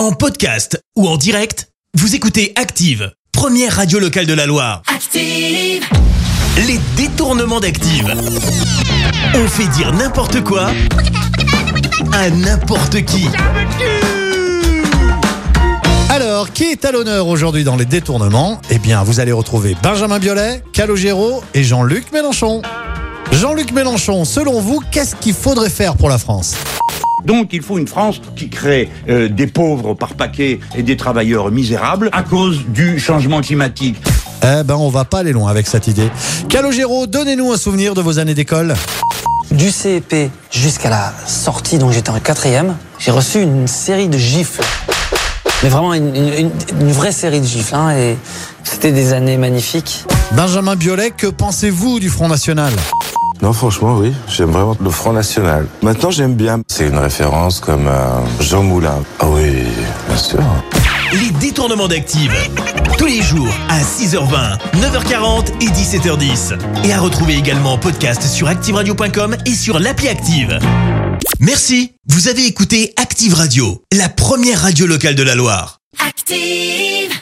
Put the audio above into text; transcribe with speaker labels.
Speaker 1: En podcast ou en direct, vous écoutez Active, première radio locale de la Loire.
Speaker 2: Active,
Speaker 1: Les détournements d'Active. On fait dire n'importe quoi à n'importe qui.
Speaker 3: Alors, qui est à l'honneur aujourd'hui dans les détournements? Eh bien, vous allez retrouver Benjamin Biolay, Calogero et Jean-Luc Mélenchon. Jean-Luc Mélenchon, selon vous, qu'est-ce qu'il faudrait faire pour la France?
Speaker 4: Donc il faut une France qui crée euh, des pauvres par paquet et des travailleurs misérables à cause du changement climatique.
Speaker 3: Eh ben, on va pas aller loin avec cette idée. Calogero, donnez-nous un souvenir de vos années d'école.
Speaker 5: Du CEP jusqu'à la sortie, donc j'étais en quatrième, j'ai reçu une série de gifles. Mais vraiment une, une- une- une vraie série de gifles. hein, et c'était des années magnifiques.
Speaker 3: Benjamin Biolay, que pensez-vous du Front National?
Speaker 6: Non, franchement, oui, j'aime vraiment le Front National. Maintenant, j'aime bien. C'est une référence comme euh, Jean Moulin. Ah oui, bien sûr.
Speaker 1: Les détournements d'Active. Tous les jours à 6h20, 9h40 et 17h10. Et à retrouver également en podcast sur ActiveRadio.com et sur l'appli Active. Merci. Vous avez écouté Active Radio, la première radio locale de la Loire.
Speaker 2: active.